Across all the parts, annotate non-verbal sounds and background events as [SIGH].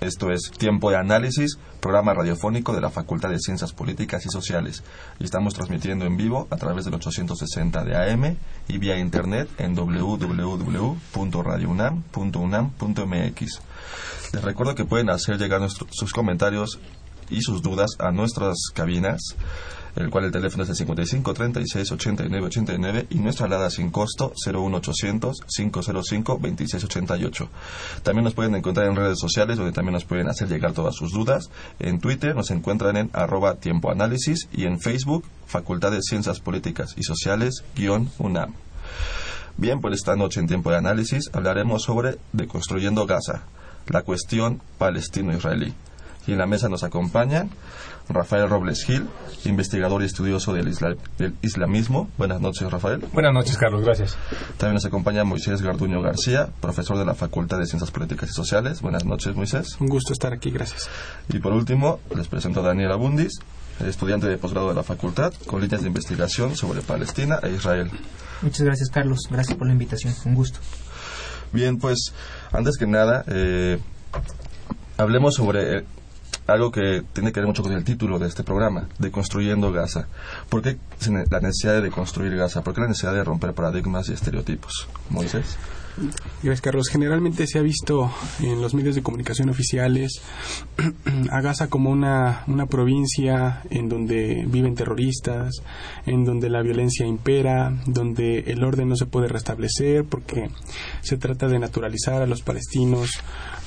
Esto es Tiempo de Análisis, programa radiofónico de la Facultad de Ciencias Políticas y Sociales. Y estamos transmitiendo en vivo a través del 860 de AM y vía internet en www.radiounam.unam.mx. Les recuerdo que pueden hacer llegar sus comentarios y sus dudas a nuestras cabinas el cual el teléfono es el 55 36 89 89 y nuestra alada sin costo 01800 505 26 88. También nos pueden encontrar en redes sociales donde también nos pueden hacer llegar todas sus dudas. En Twitter nos encuentran en arroba tiempo y en Facebook Facultad de Ciencias Políticas y Sociales guion UNAM. Bien, pues esta noche en tiempo de análisis hablaremos sobre Deconstruyendo Gaza, la cuestión palestino-israelí. Y en la mesa nos acompañan Rafael Robles Gil, investigador y estudioso del, islamismo. Buenas noches, Rafael. Buenas noches, Carlos, gracias. También nos acompaña Moisés Garduño García, profesor de la Facultad de Ciencias Políticas y Sociales. Buenas noches, Moisés. Un gusto estar aquí, gracias. Y por último, les presento a Daniel Abundis, estudiante de posgrado de la facultad, con líneas de investigación sobre Palestina e Israel. Muchas gracias, Carlos. Gracias por la invitación. Un gusto. Bien, pues, antes que nada, eh, hablemos sobre algo que tiene que ver mucho con el título de este programa, de Construyendo Gaza. ¿Por qué la necesidad de construir Gaza? ¿Por qué la necesidad de romper paradigmas y estereotipos? Moisés. Gracias, Carlos. Generalmente se ha visto en los medios de comunicación oficiales [CLEARS THROAT] a Gaza como una, una provincia en donde viven terroristas, en donde la violencia impera, donde el orden no se puede restablecer porque se trata de naturalizar a los palestinos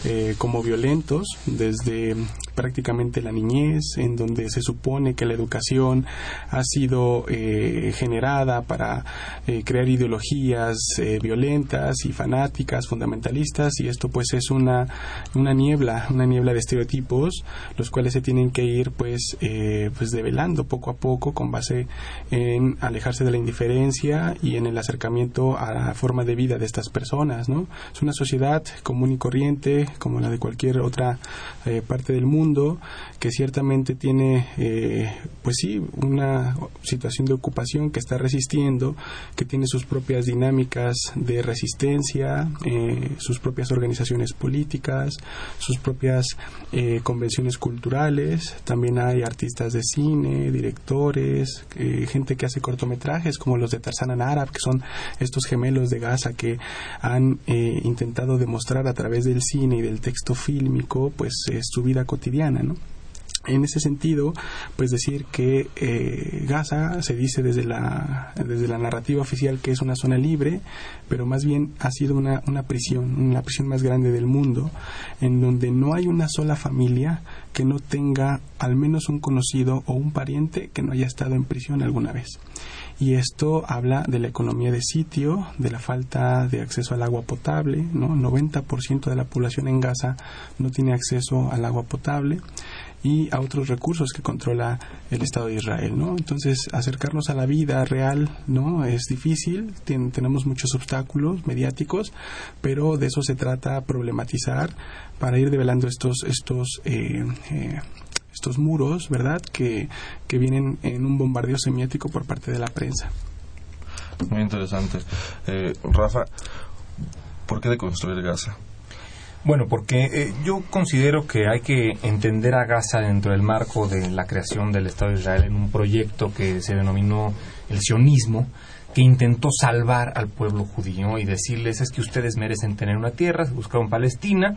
eh, como violentos desde prácticamente la niñez, en donde se supone que la educación ha sido eh, generada para eh, crear ideologías violentas y fanáticas, fundamentalistas, y esto pues es una, una niebla, una niebla de estereotipos, los cuales se tienen que ir pues, eh, pues develando poco a poco con base en alejarse de la indiferencia y en el acercamiento a la forma de vida de estas personas, ¿no? Es una sociedad común y corriente, como la de cualquier otra eh, parte del mundo, que ciertamente tiene, eh, pues sí, una situación de ocupación que está resistiendo, que tiene sus propias dinámicas de resistencia, eh, sus propias organizaciones políticas, sus propias eh, convenciones culturales. También hay artistas de cine, directores, eh, gente que hace cortometrajes como los de Tarzan Arab, que son estos gemelos de Gaza que han intentado demostrar a través del cine y del texto fílmico pues su vida cotidiana, ¿no? En ese sentido, pues decir que eh, Gaza se dice desde la, desde la narrativa oficial que es una zona libre, pero más bien ha sido una, una prisión, la prisión más grande del mundo, en donde no hay una sola familia que no tenga al menos un conocido o un pariente que no haya estado en prisión alguna vez y esto habla de la economía de sitio, de la falta de acceso al agua potable, ¿no? 90% de la población en Gaza no tiene acceso al agua potable y a otros recursos que controla el Estado de Israel, ¿no? Entonces, acercarnos a la vida real, ¿no? Es difícil, tenemos muchos obstáculos mediáticos, pero de eso se trata problematizar para ir develando estos estos eh, eh, estos muros, ¿verdad? Que, que vienen en un bombardeo semiótico por parte de la prensa. Muy interesante. Eh, Rafa, ¿por qué deconstruir Gaza? Bueno, porque eh, yo considero que hay que entender a Gaza dentro del marco de la creación del Estado de Israel en un proyecto que se denominó el sionismo, que intentó salvar al pueblo judío y decirles es que ustedes merecen tener una tierra, se buscaron Palestina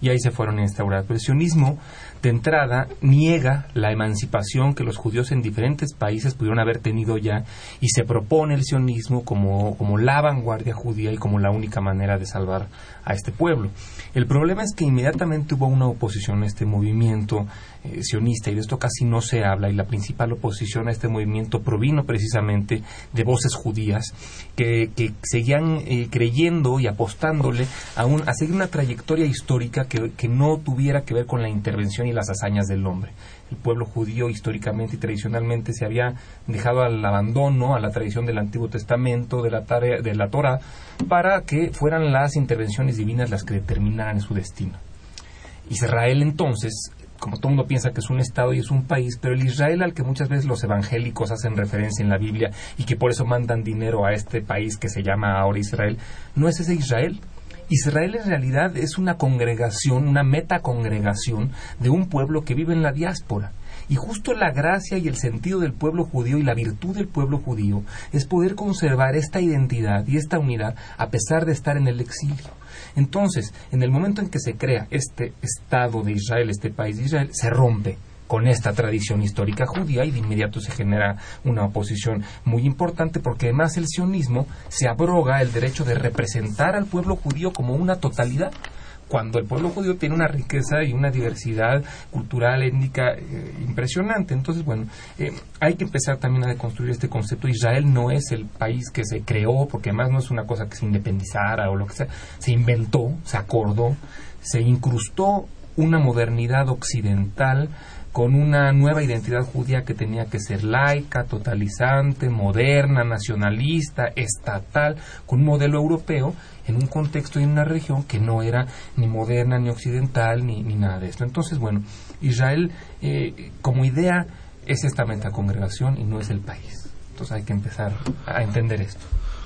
y ahí se fueron a instaurar. El sionismo, de entrada, niega la emancipación que los judíos en diferentes países pudieron haber tenido ya y se propone el sionismo como, como la vanguardia judía y como la única manera de salvar a este pueblo. El problema es que inmediatamente hubo una oposición a este movimiento eh, sionista y de esto casi no se habla y la principal oposición a este movimiento provino precisamente de voces judías que, que seguían eh, creyendo y apostándole a, un, a seguir una trayectoria histórica que, que no tuviera que ver con la intervención y las hazañas del hombre el pueblo judío históricamente y tradicionalmente se había dejado al abandono a la tradición del Antiguo Testamento, de la, tarea, de la Torah, para que fueran las intervenciones divinas las que determinaran su destino. Israel entonces, como todo mundo piensa que es un Estado y es un país, pero el Israel al que muchas veces los evangélicos hacen referencia en la Biblia y que por eso mandan dinero a este país que se llama ahora Israel, no es ese Israel. Israel en realidad es una congregación, una metacongregación de un pueblo que vive en la diáspora. Y justo la gracia y el sentido del pueblo judío y la virtud del pueblo judío es poder conservar esta identidad y esta unidad a pesar de estar en el exilio. Entonces, en el momento en que se crea este Estado de Israel, este país de Israel, se rompe con esta tradición histórica judía y de inmediato se genera una oposición muy importante porque además el sionismo se abroga el derecho de representar al pueblo judío como una totalidad cuando el pueblo judío tiene una riqueza y una diversidad cultural, étnica eh, impresionante. Entonces, bueno, eh, hay que empezar también a deconstruir este concepto. Israel no es el país que se creó, porque además no es una cosa que se independizara o lo que sea, se inventó, se acordó, se incrustó una modernidad occidental con una nueva identidad judía que tenía que ser laica, totalizante, moderna, nacionalista, estatal, con un modelo europeo en un contexto y en una región que no era ni moderna, ni occidental, ni, ni nada de esto. Entonces, bueno, Israel eh, como idea es esta metacongregación y no es el país. Entonces hay que empezar a entender esto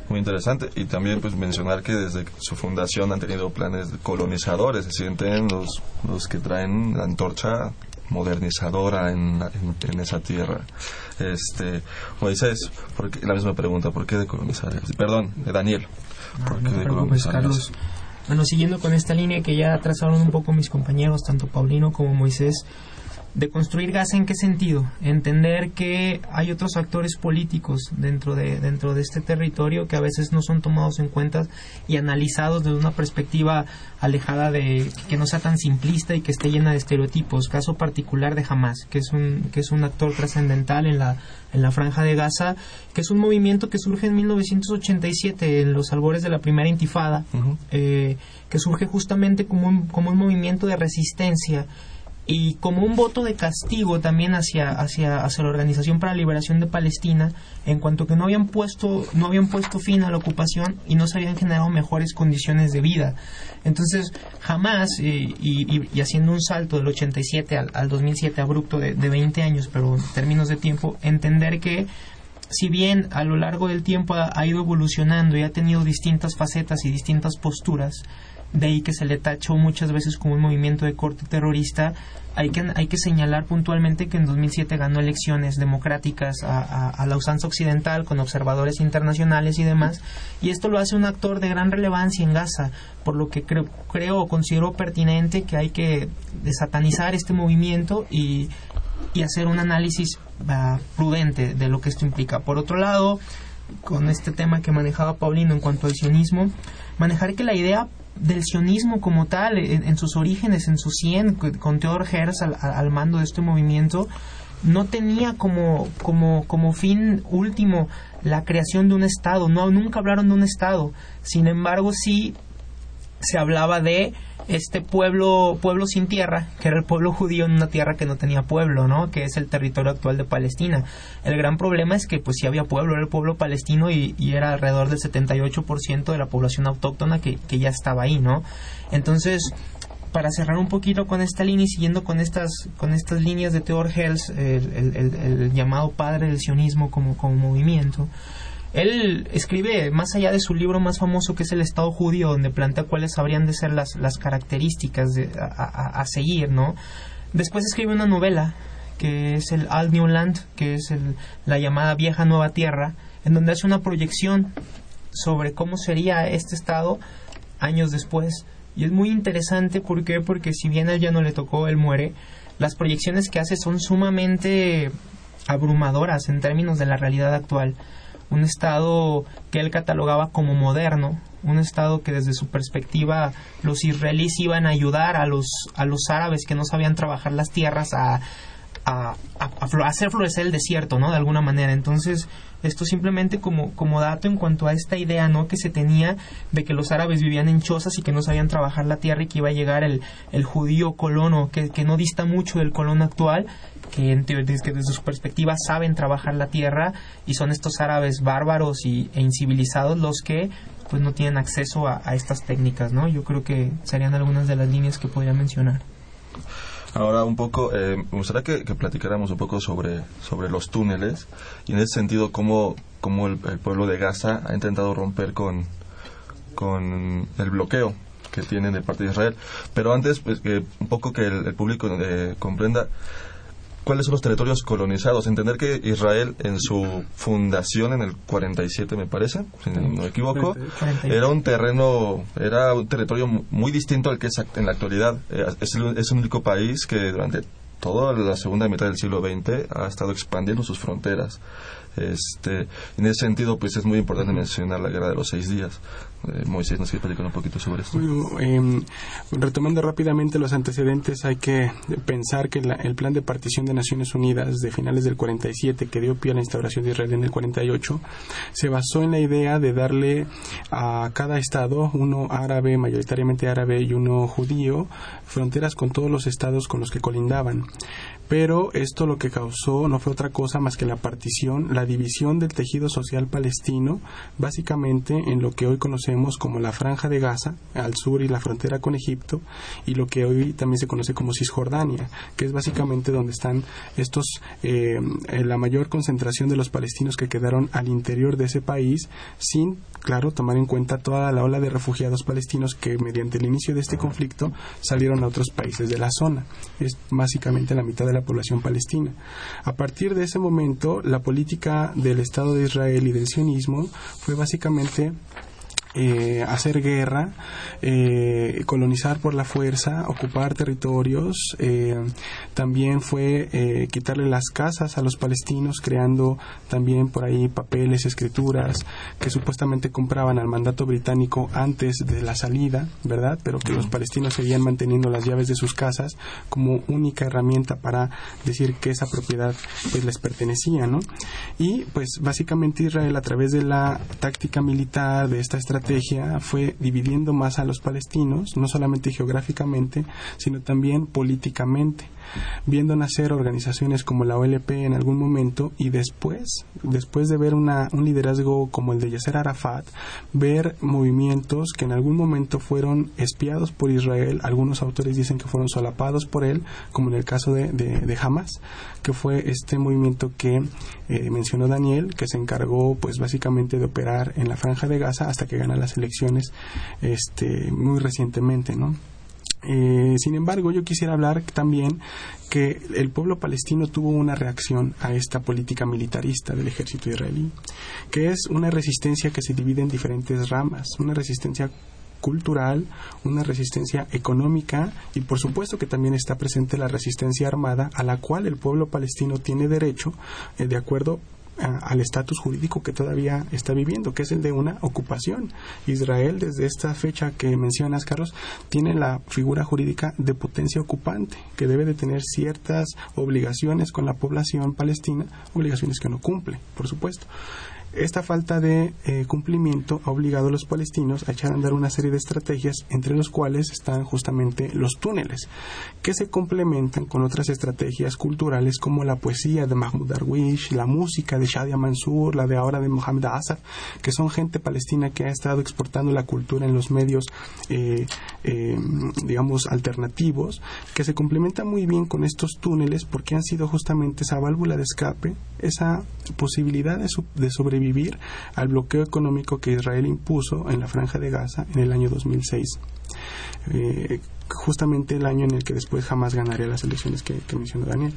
muy interesante y también pues mencionar que desde su fundación han tenido planes colonizadores, se sienten los, los que traen la antorcha modernizadora en, en, esa tierra. Este, Moisés, porque, la misma pregunta, ¿por qué decolonizar? Perdón, Daniel. ¿por qué decolonizar? Carlos. Bueno, siguiendo con esta línea que ya trazaron un poco mis compañeros, tanto Paulino como Moisés, de construir Gaza en qué sentido? Entender que hay otros actores políticos dentro de, dentro de este territorio que a veces no son tomados en cuenta y analizados desde una perspectiva alejada de que no sea tan simplista y que esté llena de estereotipos. Caso particular de Hamas, que es un, que es un actor trascendental en la, en la franja de Gaza, que es un movimiento que surge en 1987 en los albores de la primera intifada, eh, que surge justamente como un, como un movimiento de resistencia y como un voto de castigo también hacia, hacia, hacia la Organización para la Liberación de Palestina, en cuanto que no habían puesto, no habían puesto fin a la ocupación y no se habían generado mejores condiciones de vida. Entonces, jamás, y, y, haciendo un salto del 87 al, al 2007 abrupto de, de 20 años, pero en términos de tiempo, entender que si bien a lo largo del tiempo ha, ido evolucionando y ha tenido distintas facetas y distintas posturas, de ahí que se le tachó muchas veces como un movimiento de corte terrorista, hay que, hay que señalar puntualmente que en 2007 ganó elecciones democráticas a, la usanza occidental con observadores internacionales y demás, y esto lo hace un actor de gran relevancia en Gaza, por lo que creo, creo o considero pertinente que hay que desatanizar este movimiento y, y hacer un análisis prudente de lo que esto implica. Por otro lado, con este tema que manejaba Paulino en cuanto al sionismo, manejar que la idea del sionismo como tal, en, sus orígenes, en su 100, con Theodor Herz al, mando de este movimiento, no tenía como, como, como fin último la creación de un Estado, no, nunca hablaron de un Estado, sin embargo sí se hablaba de este pueblo, pueblo sin tierra, que era el pueblo judío en una tierra que no tenía pueblo, ¿no? Que es el territorio actual de Palestina. El gran problema es que pues sí había pueblo, era el pueblo palestino y, era alrededor del 78% de la población autóctona que, que ya estaba ahí, ¿no? Entonces, para cerrar un poquito con esta línea y siguiendo con estas, con estas líneas de Theodor Hels, el, el, llamado padre del sionismo como, como movimiento, él escribe, más allá de su libro más famoso que es El Estado Judío, donde plantea cuáles habrían de ser las, las características a, seguir, ¿no? Después escribe una novela que es el Al New Land, que es la llamada Vieja Nueva Tierra, en donde hace una proyección sobre cómo sería este Estado años después. Y es muy interesante ¿por qué? porque si bien a él ya no le tocó, él muere, las proyecciones que hace son sumamente abrumadoras en términos de la realidad actual. Un Estado que él catalogaba como moderno, un Estado que desde su perspectiva los israelíes iban a ayudar a los, a los árabes que no sabían trabajar las tierras a, a, hacer florecer el desierto, ¿no? De alguna manera. Entonces, esto simplemente como, como dato en cuanto a esta idea, ¿no? Que se tenía de que los árabes vivían en chozas y que no sabían trabajar la tierra y que iba a llegar el, el judío colono, que, que no dista mucho del colono actual, que, en, que desde su perspectiva saben trabajar la tierra y son estos árabes bárbaros y, e incivilizados los que pues no tienen acceso a, a estas técnicas, ¿no? Yo creo que serían algunas de las líneas que podría mencionar. Ahora un poco, eh, me gustaría que, platicáramos un poco sobre, sobre los túneles y en ese sentido cómo, cómo el, pueblo de Gaza ha intentado romper con, con el bloqueo que tienen de parte de Israel. Pero antes, pues, un poco que el, público eh, comprenda cuáles son los territorios colonizados. Entender que Israel en su fundación en el 47, me parece, si no me equivoco, era un terreno, era un territorio muy distinto al que es en la actualidad. Eh, es el, es el único país que durante toda la segunda mitad del siglo XX ha estado expandiendo sus fronteras. Este, en ese sentido, pues es muy importante mencionar la guerra de los seis días. Eh, Moisés, ¿nos quiere platicar un poquito sobre esto? Em, retomando rápidamente los antecedentes, hay que pensar que el plan de partición de Naciones Unidas de finales del 47, que dio pie a la instauración de Israel en el 48, se basó en la idea de darle a cada estado, uno árabe, mayoritariamente árabe, y uno judío, fronteras con todos los estados con los que colindaban pero esto lo que causó no fue otra cosa más que la partición, la división del tejido social palestino, básicamente en lo que hoy conocemos como la Franja de Gaza, al sur y la frontera con Egipto, y lo que hoy también se conoce como Cisjordania, que es básicamente donde están estos, eh, la mayor concentración de los palestinos que quedaron al interior de ese país, sin, claro, tomar en cuenta toda la ola de refugiados palestinos que mediante el inicio de este conflicto salieron a otros países de la zona. Es básicamente la mitad de la población palestina. A partir de ese momento, la política del Estado de Israel y del sionismo fue básicamente eh, hacer guerra, eh, colonizar por la fuerza, ocupar territorios, eh, también fue quitarle las casas a los palestinos, creando también por ahí papeles, escrituras que supuestamente compraban al mandato británico antes de la salida, ¿verdad? Pero que los palestinos seguían manteniendo las llaves de sus casas como única herramienta para decir que esa propiedad pues les pertenecía, ¿no? Y pues básicamente Israel a través de la táctica militar, de esta estrategia, fue dividiendo más a los palestinos, no solamente geográficamente, sino también políticamente viendo nacer organizaciones como la OLP en algún momento y después, después de ver una, un liderazgo como el de Yasser Arafat, ver movimientos que en algún momento fueron espiados por Israel, algunos autores dicen que fueron solapados por él, como en el caso de, Hamas, que fue este movimiento que eh, mencionó Daniel, que se encargó pues básicamente de operar en la franja de Gaza hasta que gana las elecciones este, muy recientemente, ¿no? Eh, sin embargo, yo quisiera hablar también que el pueblo palestino tuvo una reacción a esta política militarista del ejército israelí, que es una resistencia que se divide en diferentes ramas, una resistencia cultural, una resistencia económica y por supuesto que también está presente la resistencia armada a la cual el pueblo palestino tiene derecho eh, de acuerdo al estatus jurídico que todavía está viviendo, que es el de una ocupación. Israel, desde esta fecha que mencionas, Carlos, tiene la figura jurídica de potencia ocupante, que debe de tener ciertas obligaciones con la población palestina, obligaciones que no cumple, por supuesto. Esta falta de eh, cumplimiento ha obligado a los palestinos a echar a andar una serie de estrategias, entre los cuales están justamente los túneles, que se complementan con otras estrategias culturales como la poesía de Mahmoud Darwish, la música de Shadia Mansour, la de ahora de Mohamed Asaf, que son gente palestina que ha estado exportando la cultura en los medios, eh, eh, digamos, alternativos, que se complementan muy bien con estos túneles porque han sido justamente esa válvula de escape, esa posibilidad de sobrevivir al bloqueo económico que Israel impuso en la franja de Gaza en el año 2006. Eh, justamente el año en el que después jamás ganaría las elecciones que, mencionó Daniel.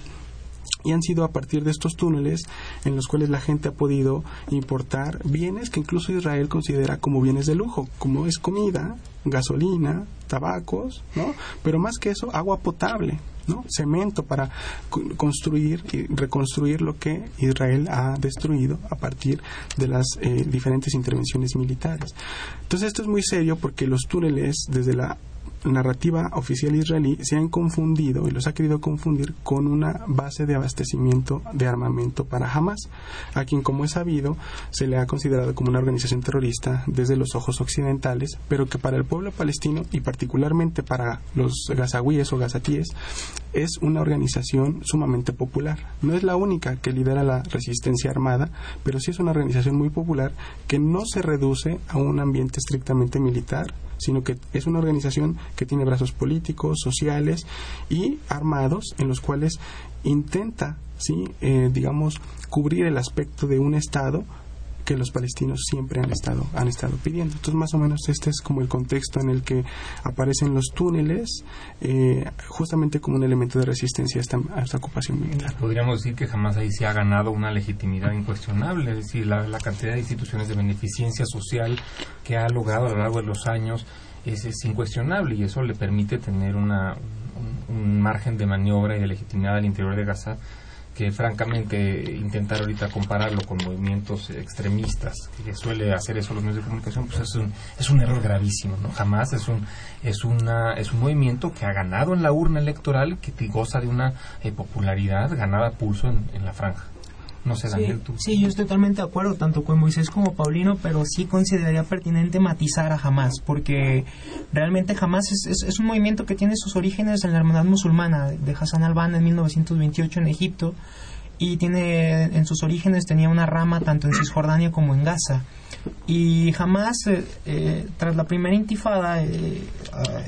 Y han sido a partir de estos túneles en los cuales la gente ha podido importar bienes que incluso Israel considera como bienes de lujo, como es comida, gasolina, tabacos, ¿no? Pero más que eso, agua potable, ¿no? Cemento para construir y reconstruir lo que Israel ha destruido a partir de las eh, diferentes intervenciones militares. Entonces esto es muy serio porque los túneles desde la narrativa oficial israelí se han confundido y los ha querido confundir con una base de abastecimiento de armamento para Hamas, a quien, como es sabido, se le ha considerado como una organización terrorista desde los ojos occidentales, pero que para el pueblo palestino y particularmente para los gazawíes o gazatíes es una organización sumamente popular. No es la única que lidera la resistencia armada, pero sí es una organización muy popular que no se reduce a un ambiente estrictamente militar, sino que es una organización que tiene brazos políticos, sociales y armados en los cuales intenta, ¿sí? Eh, digamos, cubrir el aspecto de un Estado que los palestinos siempre han estado han estado pidiendo. Entonces, más o menos este es como el contexto en el que aparecen los túneles, eh, justamente como un elemento de resistencia a esta, a esta, ocupación militar. Podríamos decir que jamás ahí se ha ganado una legitimidad incuestionable, es decir, la, la cantidad de instituciones de beneficencia social que ha logrado a lo largo de los años es, es incuestionable y eso le permite tener una, un, un margen de maniobra y de legitimidad al interior de Gaza que francamente intentar ahorita compararlo con movimientos extremistas que suele hacer eso los medios de comunicación pues es un, es un error gravísimo no jamás es un es una es un movimiento que ha ganado en la urna electoral que goza de una eh, popularidad ganada a pulso en, en la franja no sé, Daniel, sí, tú. Sí, yo estoy totalmente de acuerdo, tanto con Moisés como Paulino, pero sí consideraría pertinente matizar a Hamas, porque realmente Hamas es, es, es, un movimiento que tiene sus orígenes en la hermandad musulmana de Hassan al-Banna en 1928 en Egipto, y tiene en sus orígenes tenía una rama tanto en Cisjordania como en Gaza. Y Hamas, eh, eh, tras la primera intifada, eh,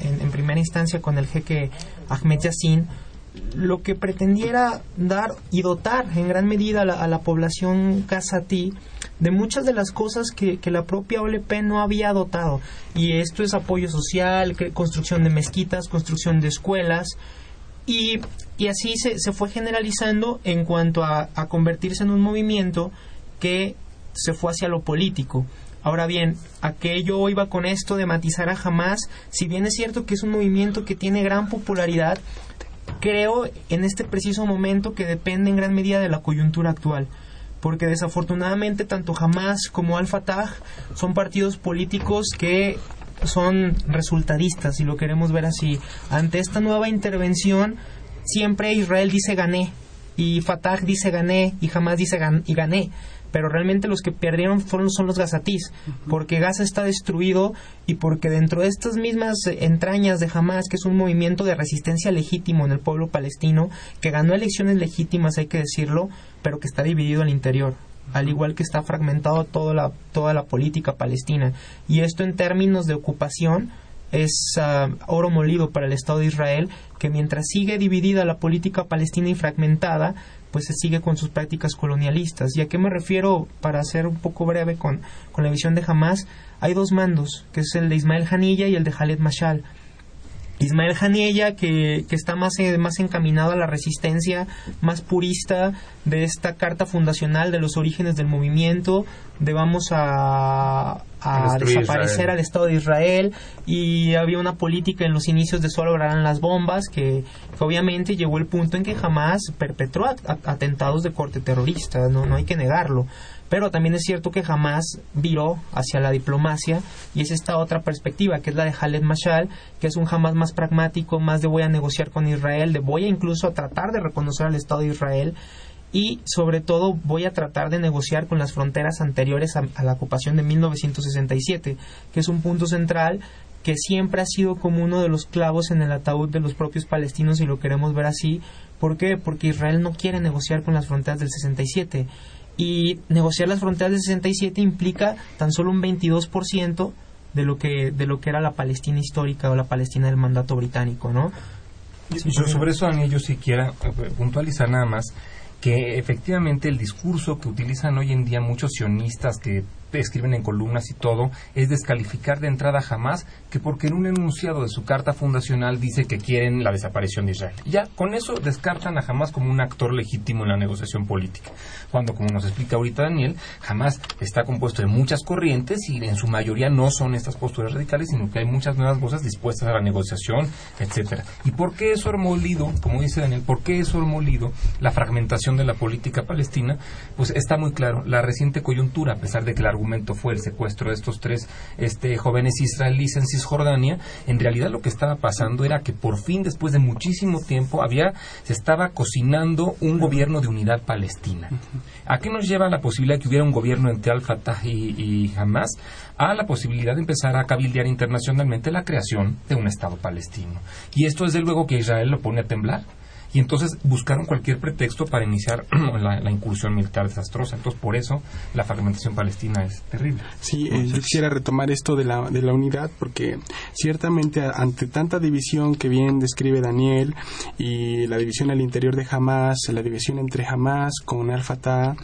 en, en primera instancia con el jeque Ahmed Yassin, lo que pretendiera dar y dotar en gran medida a la, a la población casatí de muchas de las cosas que, que, la propia OLP no había dotado. Y esto es apoyo social, construcción de mezquitas, construcción de escuelas. Y, y así se, se, fue generalizando en cuanto a, a convertirse en un movimiento que se fue hacia lo político. Ahora bien, ¿a qué yo iba con esto de matizar a Hamas? Si bien es cierto que es un movimiento que tiene gran popularidad, creo en este preciso momento que depende en gran medida de la coyuntura actual porque desafortunadamente tanto Hamas como Al-Fatah son partidos políticos que son resultadistas, si lo queremos ver así. Ante esta nueva intervención, siempre Israel dice gané, y Fatah dice gané, y Hamas dice y gané pero realmente los que perdieron fueron son los gazatís, porque Gaza está destruido y porque dentro de estas mismas entrañas de Hamas, que es un movimiento de resistencia legítimo en el pueblo palestino, que ganó elecciones legítimas, hay que decirlo, pero que está dividido al interior al igual que está fragmentado toda la, toda la política palestina. Y esto en términos de ocupación es uh, oro molido para el Estado de Israel, que mientras sigue dividida la política palestina y fragmentada, pues se sigue con sus prácticas colonialistas. ¿Y a qué me refiero? Para ser un poco breve con, con la visión de Hamas, hay dos mandos, que es el de Ismael Hanilla y el de Khaled Mashal. Ismael Hanilla, que, que está más, eh, más encaminado a la resistencia, más purista de esta carta fundacional de los orígenes del movimiento, de vamos a, a desaparecer Israel. al Estado de Israel y había una política en los inicios de solo lograrán las bombas que, que, obviamente llegó el punto en que jamás perpetró at atentados de corte terrorista, no, no hay que negarlo. Pero también es cierto que jamás viró hacia la diplomacia y es esta otra perspectiva que es la de Khaled Mashal, que es un jamás más pragmático, más de voy a negociar con Israel, de voy a incluso a tratar de reconocer al Estado de Israel y sobre todo voy a tratar de negociar con las fronteras anteriores a, a, la ocupación de 1967, que es un punto central que siempre ha sido como uno de los clavos en el ataúd de los propios palestinos y lo queremos ver así. ¿Por qué? Porque Israel no quiere negociar con las fronteras del 67 y negociar las fronteras del 67 implica tan solo un 22% de lo que de lo que era la Palestina histórica o la Palestina del mandato británico, ¿no? Yo sobre eso, Daniel, yo quiera puntualizar nada más que efectivamente el discurso que utilizan hoy en día muchos sionistas que escriben en columnas y todo, es descalificar de entrada jamás que porque en un enunciado de su carta fundacional dice que quieren la desaparición de Israel. Ya, con eso descartan a Hamas como un actor legítimo en la negociación política. Cuando, como nos explica ahorita Daniel, Hamas está compuesto de muchas corrientes y en su mayoría no son estas posturas radicales, sino que hay muchas nuevas voces dispuestas a la negociación, etcétera. ¿Y por qué eso ha molido, como dice Daniel, por qué eso ha molido la fragmentación de la política palestina? Pues está muy claro. La reciente coyuntura, a pesar de que el argumento fue el secuestro de estos tres este, jóvenes israelíes en Cisjordania, en realidad lo que estaba pasando era que por fin, después de muchísimo tiempo, había, se estaba cocinando un gobierno de unidad palestina. ¿A qué nos lleva la posibilidad de que hubiera un gobierno entre Al-Fatah y, y Hamas? A la posibilidad de empezar a cabildear internacionalmente la creación de un Estado palestino. Y esto, desde luego, que Israel lo pone a temblar y entonces buscaron cualquier pretexto para iniciar [CLEARS THROAT] la, incursión militar desastrosa. Entonces, por eso la fragmentación palestina es terrible. Sí, eh, yo quisiera retomar esto de la, de la unidad, porque ciertamente ante tanta división que bien describe Daniel, y la división al interior de Hamas, la división entre Hamas con Al-Fatah,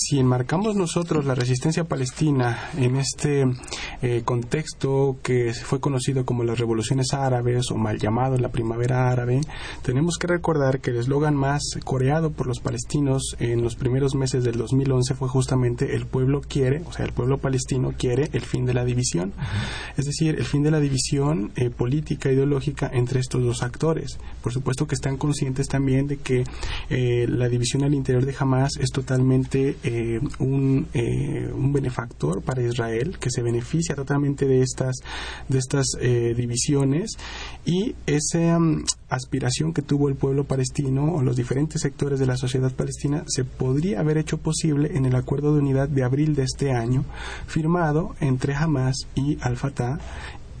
si enmarcamos nosotros la resistencia palestina en este eh, contexto que fue conocido como las revoluciones árabes o mal llamado la primavera árabe, tenemos que recordar que el eslogan más coreado por los palestinos en los primeros meses del 2011 fue justamente el pueblo quiere, o sea, el pueblo palestino quiere el fin de la división. Es decir, el fin de la división eh, política, ideológica entre estos dos actores. Por supuesto que están conscientes también de que eh, la división al interior de Hamas es totalmente eh, un, eh, un, benefactor para Israel que se beneficia totalmente de estas, de estas eh, divisiones y esa mm, aspiración que tuvo el pueblo palestino o los diferentes sectores de la sociedad palestina se podría haber hecho posible en el acuerdo de unidad de abril de este año firmado entre Hamas y Al-Fatah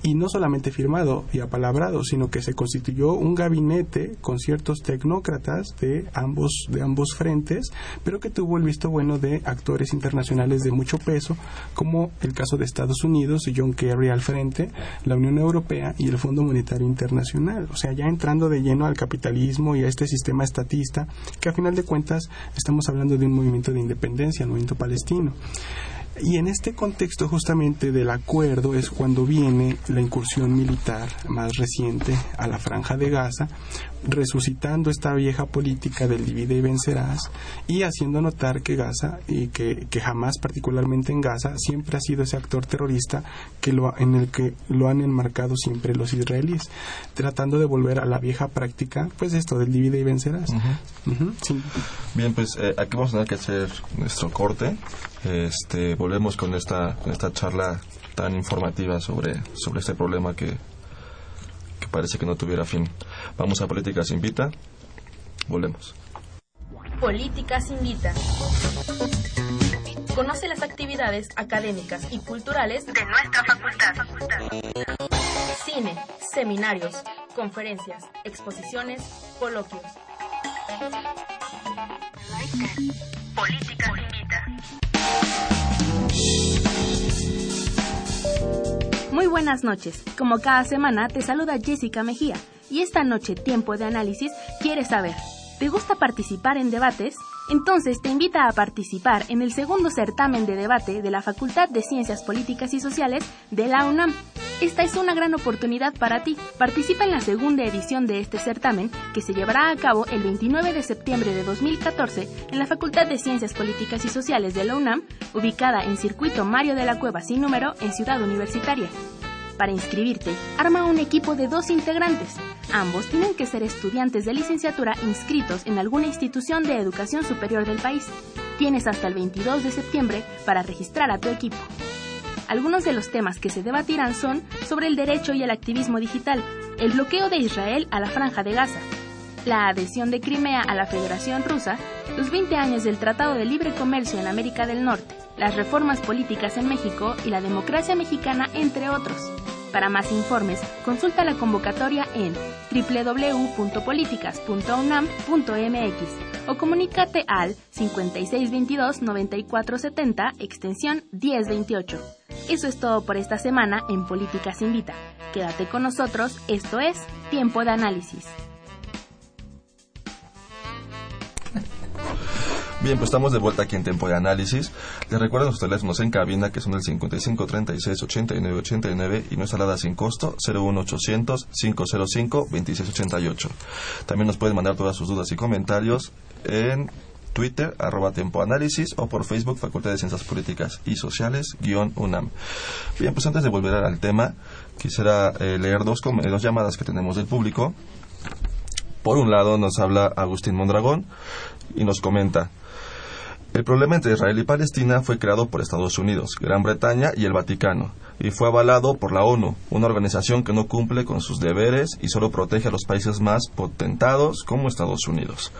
y no solamente firmado y apalabrado, sino que se constituyó un gabinete con ciertos tecnócratas de ambos, de ambos frentes, pero que tuvo el visto bueno de actores internacionales de mucho peso, como el caso de Estados Unidos y John Kerry al frente, la Unión Europea y el Fondo Monetario Internacional. O sea, ya entrando de lleno al capitalismo y a este sistema estatista, que a final de cuentas estamos hablando de un movimiento de independencia, el movimiento palestino. Y en este contexto justamente del acuerdo es cuando viene la incursión militar más reciente a la franja de Gaza, resucitando esta vieja política del divide y vencerás y haciendo notar que Gaza y que, que jamás particularmente en Gaza siempre ha sido ese actor terrorista que lo, en el que lo han enmarcado siempre los israelíes, tratando de volver a la vieja práctica, pues esto del divide y vencerás. Bien, pues eh, aquí vamos a tener que hacer nuestro corte. Este, volvemos con esta, esta charla tan informativa sobre, sobre este problema que, que parece que no tuviera fin. Vamos a Políticas Invita. Volvemos. Políticas Invita. Conoce las actividades académicas y culturales de nuestra facultad. Cine, seminarios, conferencias, exposiciones, coloquios. Políticas Invita. Muy buenas noches. Como cada semana te saluda Jessica Mejía y esta noche Tiempo de Análisis quiere saber, ¿te gusta participar en debates? Entonces te invita a participar en el segundo certamen de debate de la Facultad de Ciencias Políticas y Sociales de la UNAM. Esta es una gran oportunidad para ti. Participa en la segunda edición de este certamen que se llevará a cabo el 29 de septiembre de 2014 en la Facultad de Ciencias Políticas y Sociales de la UNAM, ubicada en Circuito Mario de la Cueva sin número en Ciudad Universitaria. Para inscribirte, arma un equipo de dos integrantes. Ambos tienen que ser estudiantes de licenciatura inscritos en alguna institución de educación superior del país. Tienes hasta el 22 de septiembre para registrar a tu equipo. Algunos de los temas que se debatirán son sobre el derecho y el activismo digital, el bloqueo de Israel a la franja de Gaza, la adhesión de Crimea a la Federación Rusa, los 20 años del Tratado de Libre Comercio en América del Norte, las reformas políticas en México y la democracia mexicana, entre otros. Para más informes, consulta la convocatoria en www.políticas.unam.mx o comunícate al 5622-9470, extensión 1028. Eso es todo por esta semana en Políticas Invita. Quédate con nosotros, esto es Tiempo de Análisis. Bien, pues estamos de vuelta aquí en Tiempo de Análisis. Les recuerdo nuestros teléfonos en cabina que son el 55 36 89 89 y nuestra alada sin costo 01800 505 2688. También nos pueden mandar todas sus dudas y comentarios en Twitter, arroba Tiempo Análisis, o por Facebook, Facultad de Ciencias Políticas y Sociales, guion UNAM. Bien, pues antes de volver al tema, quisiera eh, leer dos, dos llamadas que tenemos del público. Por un lado nos habla Agustín Mondragón y nos comenta, el problema entre Israel y Palestina fue creado por Estados Unidos, Gran Bretaña y el Vaticano, y fue avalado por la ONU, una organización que no cumple con sus deberes y solo protege a los países más potentados como Estados Unidos.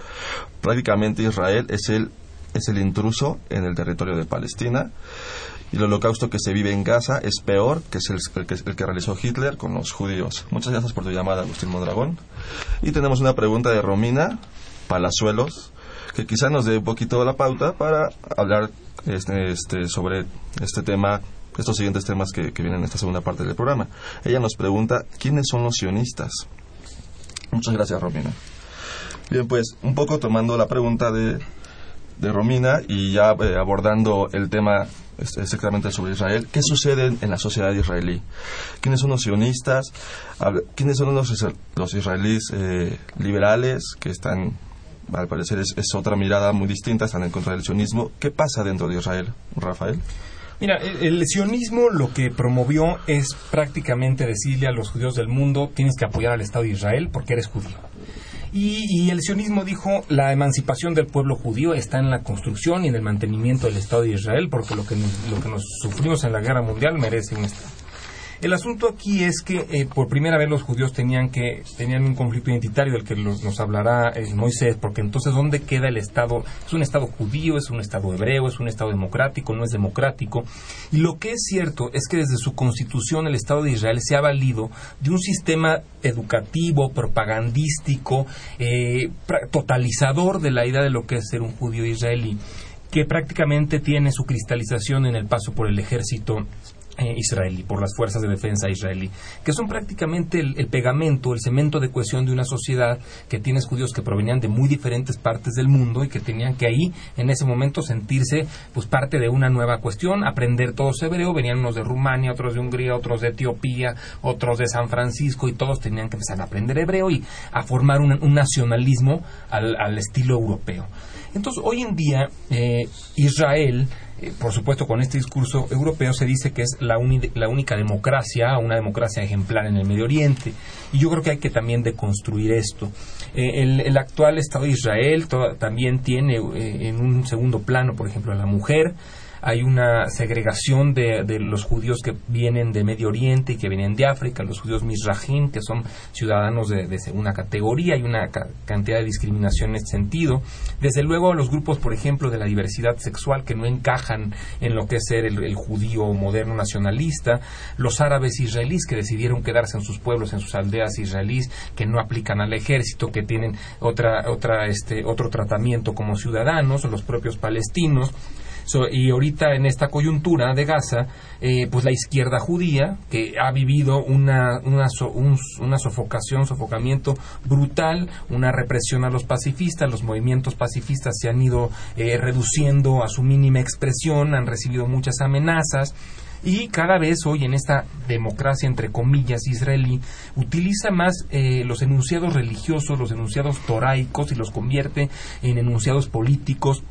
Prácticamente Israel es el, es el intruso en el territorio de Palestina y el holocausto que se vive en Gaza es peor que el, que, el que realizó Hitler con los judíos. Muchas gracias por tu llamada, Agustín Mondragón. Y tenemos una pregunta de Romina Palazuelos que quizá nos dé un poquito la pauta para hablar este, este, sobre este tema, estos siguientes temas que, vienen en esta segunda parte del programa. Ella nos pregunta, ¿quiénes son los sionistas? Muchas gracias, Romina. Bien, pues un poco tomando la pregunta de, de Romina y ya eh, abordando el tema exactamente sobre Israel, ¿qué sucede en la sociedad israelí? ¿Quiénes son los sionistas? ¿Quiénes son los, los israelíes eh, liberales que están al parecer es, otra mirada muy distinta, están en contra del sionismo. ¿Qué pasa dentro de Israel, Rafael? Mira, el, sionismo lo que promovió es prácticamente decirle a los judíos del mundo, tienes que apoyar al Estado de Israel porque eres judío. Y, el sionismo dijo, la emancipación del pueblo judío está en la construcción y en el mantenimiento del Estado de Israel, porque lo que, lo que nos sufrimos en la guerra mundial merece un Estado. El asunto aquí es que eh, por primera vez los judíos tenían que tenían un conflicto identitario del que nos hablará eh, Moisés, porque entonces dónde queda el Estado? Es un Estado judío, es un Estado hebreo, es un Estado democrático, no es democrático. Y lo que es cierto es que desde su constitución el Estado de Israel se ha valido de un sistema educativo, propagandístico, eh, totalizador de la idea de lo que es ser un judío israelí que prácticamente tiene su cristalización en el paso por el ejército eh, israelí, por las fuerzas de defensa israelí, que son prácticamente el, pegamento, el cemento de cohesión de una sociedad que tienes judíos que provenían de muy diferentes partes del mundo y que tenían que ahí, en ese momento, sentirse pues parte de una nueva cuestión, aprender todos hebreo, venían unos de Rumania, otros de Hungría, otros de Etiopía, otros de San Francisco y todos tenían que empezar a aprender hebreo y a formar un, nacionalismo al, estilo europeo. Entonces, hoy en día, eh, Israel eh, por supuesto, con este discurso europeo se dice que es la, la única democracia, una democracia ejemplar en el Medio Oriente. Y yo creo que hay que también deconstruir esto. Eh, el, actual Estado de Israel también tiene eh, en un segundo plano, por ejemplo, a la mujer hay una segregación de, de, los judíos que vienen de Medio Oriente y que vienen de África, los judíos Mizrahim, que son ciudadanos de, segunda categoría, hay una cantidad de discriminación en este sentido. Desde luego, los grupos, por ejemplo, de la diversidad sexual que no encajan en lo que es ser el, judío moderno nacionalista, los árabes israelíes que decidieron quedarse en sus pueblos, en sus aldeas israelíes, que no aplican al ejército, que tienen otra, otra, este, otro tratamiento como ciudadanos, los propios palestinos y ahorita en esta coyuntura de Gaza, eh, pues la izquierda judía, que ha vivido una, una, una sofocación, sofocamiento brutal, una represión a los pacifistas, los movimientos pacifistas se han ido eh, reduciendo a su mínima expresión, han recibido muchas amenazas. Y cada vez hoy en esta democracia, entre comillas, israelí, utiliza más eh, los enunciados religiosos, los enunciados toraicos y los convierte en enunciados políticos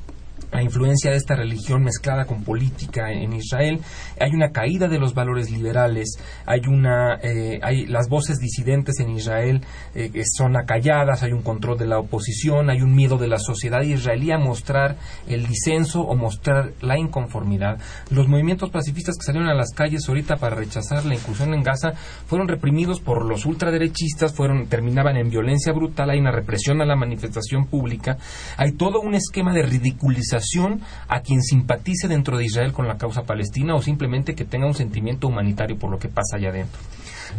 la influencia de esta religión mezclada con política en Israel, hay una caída de los valores liberales, hay una, eh, hay las voces disidentes en Israel eh, son acalladas, hay un control de la oposición, hay un miedo de la sociedad israelí a mostrar el disenso o mostrar la inconformidad. Los movimientos pacifistas que salieron a las calles ahorita para rechazar la inclusión en Gaza fueron reprimidos por los ultraderechistas, fueron terminaban en violencia brutal, hay una represión a la manifestación pública, hay todo un esquema de ridiculización a quien simpatice dentro de Israel con la causa palestina o simplemente que tenga un sentimiento humanitario por lo que pasa allá adentro.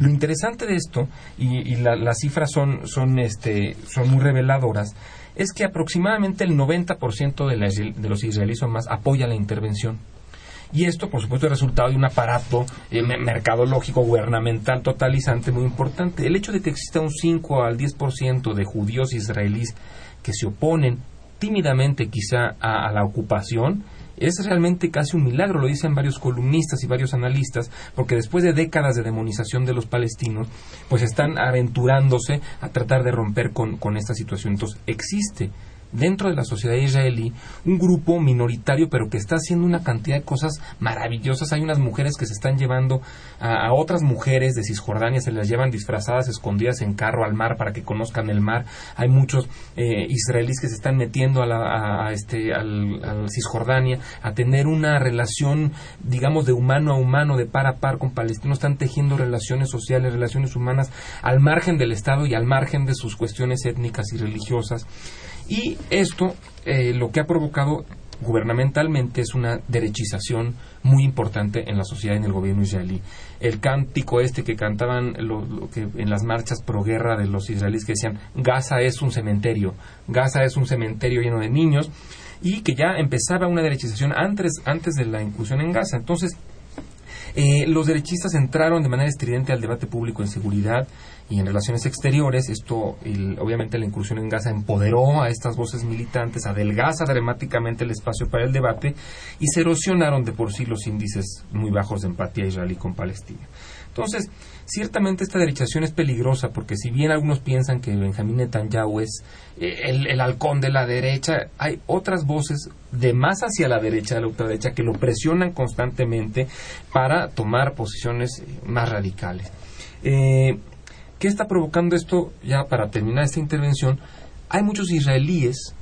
Lo interesante de esto, y, las cifras son, son, este, son muy reveladoras, es que aproximadamente el 90% de, de los israelíes o más apoya la intervención. Y esto, por supuesto, es resultado de un aparato eh, mercadológico gubernamental totalizante muy importante. El hecho de que exista un 5 al 10% de judíos israelíes que se oponen tímidamente quizá a, la ocupación, es realmente casi un milagro, lo dicen varios columnistas y varios analistas, porque después de décadas de demonización de los palestinos, pues están aventurándose a tratar de romper con, con esta situación. Entonces, existe dentro de la sociedad israelí un grupo minoritario pero que está haciendo una cantidad de cosas maravillosas. Hay unas mujeres que se están llevando a, otras mujeres de Cisjordania, se las llevan disfrazadas, escondidas en carro al mar para que conozcan el mar. Hay muchos eh, israelíes que se están metiendo a, la, este, al, Cisjordania a tener una relación, digamos, de humano a humano, de par a par con palestinos. Están tejiendo relaciones sociales, relaciones humanas al margen del Estado y al margen de sus cuestiones étnicas y religiosas. Y esto eh, lo que ha provocado gubernamentalmente es una derechización muy importante en la sociedad y en el gobierno israelí. El cántico este que cantaban lo, que en las marchas pro guerra de los israelíes que decían Gaza es un cementerio, Gaza es un cementerio lleno de niños y que ya empezaba una derechización antes, antes de la inclusión en Gaza. Entonces, eh, los derechistas entraron de manera estridente al debate público en seguridad y en relaciones exteriores. Esto, obviamente, la incursión en Gaza empoderó a estas voces militantes, adelgaza dramáticamente el espacio para el debate y se erosionaron de por sí los índices muy bajos de empatía israelí con Palestina. Entonces, ciertamente esta derechación es peligrosa porque si bien algunos piensan que Benjamín Netanyahu es eh, el, el, halcón de la derecha, hay otras voces de más hacia la derecha, de la ultraderecha, que lo presionan constantemente para tomar posiciones más radicales. Eh, ¿Qué está provocando esto? Ya para terminar esta intervención, hay muchos israelíes